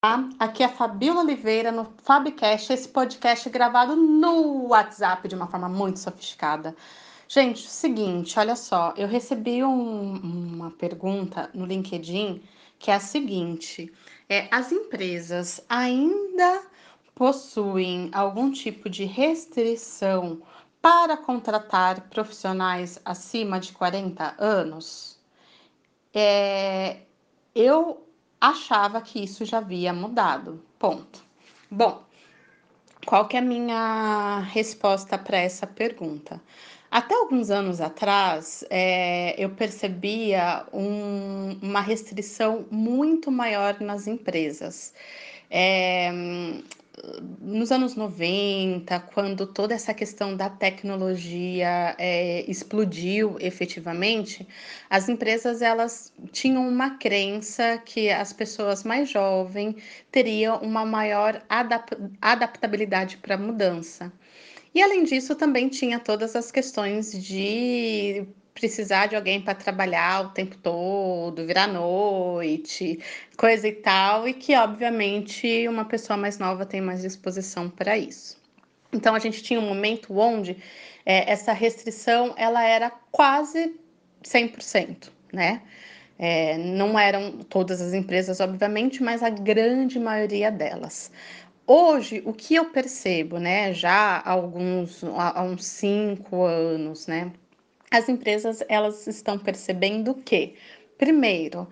Olá, aqui é Fabiola Oliveira no Fabcast, esse podcast gravado no WhatsApp de uma forma muito sofisticada. Gente, seguinte, olha só, eu recebi um, uma pergunta no LinkedIn que é a seguinte: é, as empresas ainda possuem algum tipo de restrição para contratar profissionais acima de 40 anos? É, eu achava que isso já havia mudado. Ponto. Bom, qual que é a minha resposta para essa pergunta? Até alguns anos atrás, é, eu percebia um, uma restrição muito maior nas empresas. É, nos anos 90, quando toda essa questão da tecnologia é, explodiu efetivamente, as empresas elas tinham uma crença que as pessoas mais jovens teriam uma maior adap adaptabilidade para a mudança. E além disso, também tinha todas as questões de precisar de alguém para trabalhar o tempo todo, virar noite, coisa e tal, e que obviamente uma pessoa mais nova tem mais disposição para isso. Então a gente tinha um momento onde é, essa restrição ela era quase 100%, né? É, não eram todas as empresas, obviamente, mas a grande maioria delas. Hoje, o que eu percebo, né, já há alguns, há uns cinco anos, né, as empresas elas estão percebendo que, primeiro,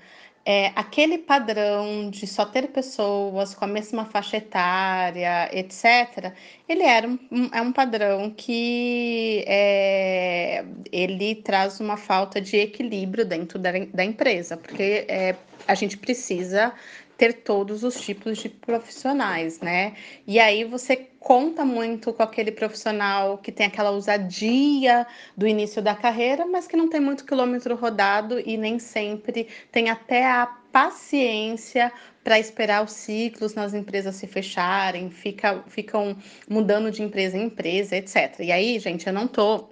é, aquele padrão de só ter pessoas com a mesma faixa etária, etc., ele era um, é um padrão que é, ele traz uma falta de equilíbrio dentro da, da empresa, porque é, a gente precisa ter todos os tipos de profissionais, né? E aí você conta muito com aquele profissional que tem aquela ousadia do início da carreira, mas que não tem muito quilômetro rodado e nem sempre tem até a paciência para esperar os ciclos nas empresas se fecharem, fica, ficam mudando de empresa em empresa, etc. E aí, gente, eu não tô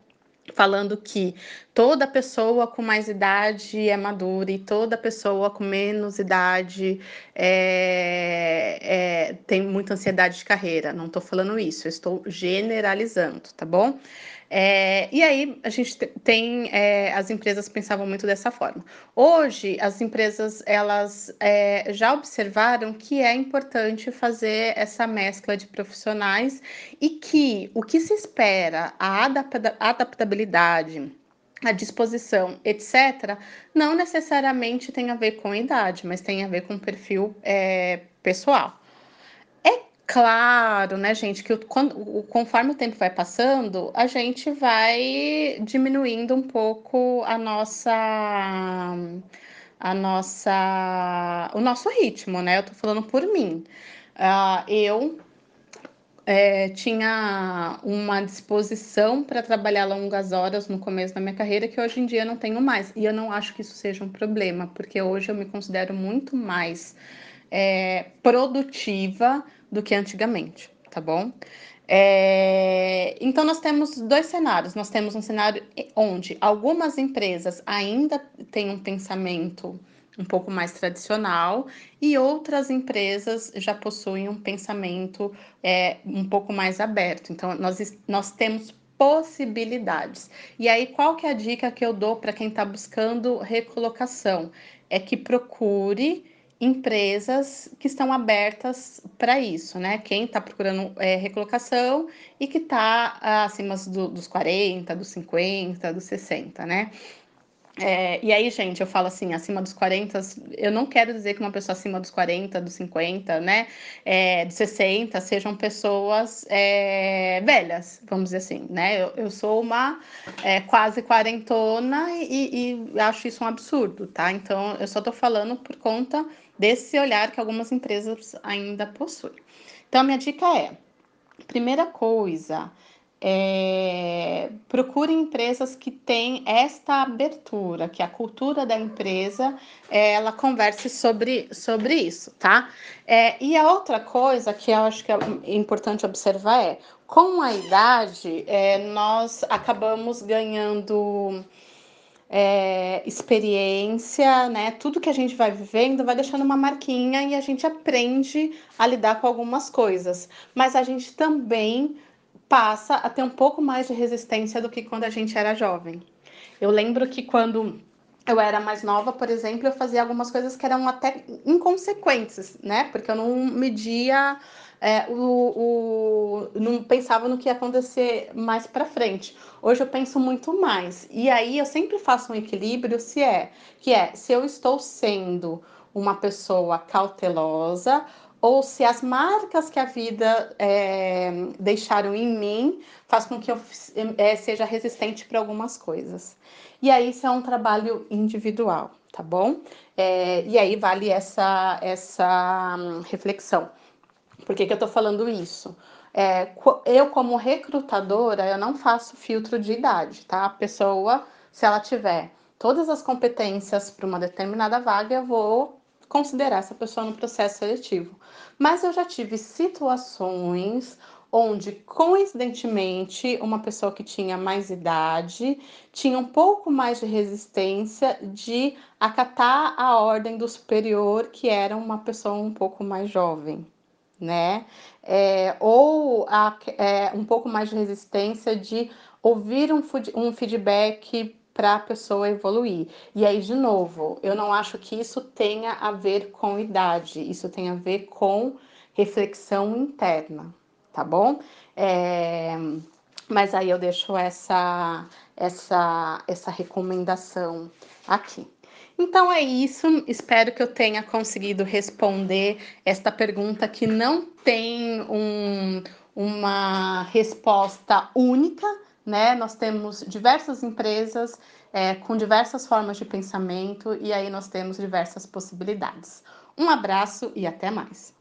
falando que toda pessoa com mais idade é madura e toda pessoa com menos idade é, é, tem muita ansiedade de carreira. Não estou falando isso, estou generalizando, tá bom? É, e aí a gente tem é, as empresas pensavam muito dessa forma. Hoje as empresas elas é, já observaram que é importante fazer essa mescla de profissionais e que o que se espera a adaptabilidade a disposição, etc., não necessariamente tem a ver com idade, mas tem a ver com perfil é, pessoal. Claro, né, gente, que quando, conforme o tempo vai passando, a gente vai diminuindo um pouco a nossa a nossa o nosso ritmo, né? Eu tô falando por mim. Uh, eu é, tinha uma disposição para trabalhar longas horas no começo da minha carreira que hoje em dia não tenho mais. E eu não acho que isso seja um problema, porque hoje eu me considero muito mais é, produtiva do que antigamente, tá bom? É, então, nós temos dois cenários. Nós temos um cenário onde algumas empresas ainda têm um pensamento um pouco mais tradicional e outras empresas já possuem um pensamento é, um pouco mais aberto. Então, nós, nós temos possibilidades. E aí, qual que é a dica que eu dou para quem está buscando recolocação? É que procure empresas que estão abertas para isso, né? Quem está procurando é, recolocação e que está acima do, dos 40, dos 50, dos 60, né? É, e aí, gente, eu falo assim, acima dos 40, eu não quero dizer que uma pessoa acima dos 40, dos 50, né, é, dos 60, sejam pessoas é, velhas, vamos dizer assim, né? Eu, eu sou uma é, quase quarentona e, e acho isso um absurdo, tá? Então, eu só tô falando por conta desse olhar que algumas empresas ainda possuem. Então, minha dica é: primeira coisa, é, procure empresas que têm esta abertura, que a cultura da empresa ela converse sobre, sobre isso, tá? É, e a outra coisa que eu acho que é importante observar é, com a idade, é, nós acabamos ganhando é, experiência, né? Tudo que a gente vai vivendo vai deixando uma marquinha e a gente aprende a lidar com algumas coisas. Mas a gente também passa a ter um pouco mais de resistência do que quando a gente era jovem. Eu lembro que quando eu era mais nova, por exemplo, eu fazia algumas coisas que eram até inconsequentes, né? Porque eu não media, é, o, o, não pensava no que ia acontecer mais para frente. Hoje eu penso muito mais. E aí eu sempre faço um equilíbrio se é que é se eu estou sendo uma pessoa cautelosa ou se as marcas que a vida é, deixaram em mim faz com que eu é, seja resistente para algumas coisas. E aí isso é um trabalho individual, tá bom? É, e aí vale essa, essa hum, reflexão. Por que, que eu tô falando isso? É, eu, como recrutadora, eu não faço filtro de idade, tá? A pessoa, se ela tiver todas as competências para uma determinada vaga, eu vou considerar essa pessoa no processo seletivo. Mas eu já tive situações onde, coincidentemente, uma pessoa que tinha mais idade tinha um pouco mais de resistência de acatar a ordem do superior, que era uma pessoa um pouco mais jovem, né? É, ou a, é, um pouco mais de resistência de ouvir um, um feedback para a pessoa evoluir. E aí, de novo, eu não acho que isso tenha a ver com idade, isso tem a ver com reflexão interna, tá bom? É, mas aí eu deixo essa, essa, essa recomendação aqui. Então é isso, espero que eu tenha conseguido responder esta pergunta que não tem um, uma resposta única, né? Nós temos diversas empresas é, com diversas formas de pensamento e aí nós temos diversas possibilidades. Um abraço e até mais.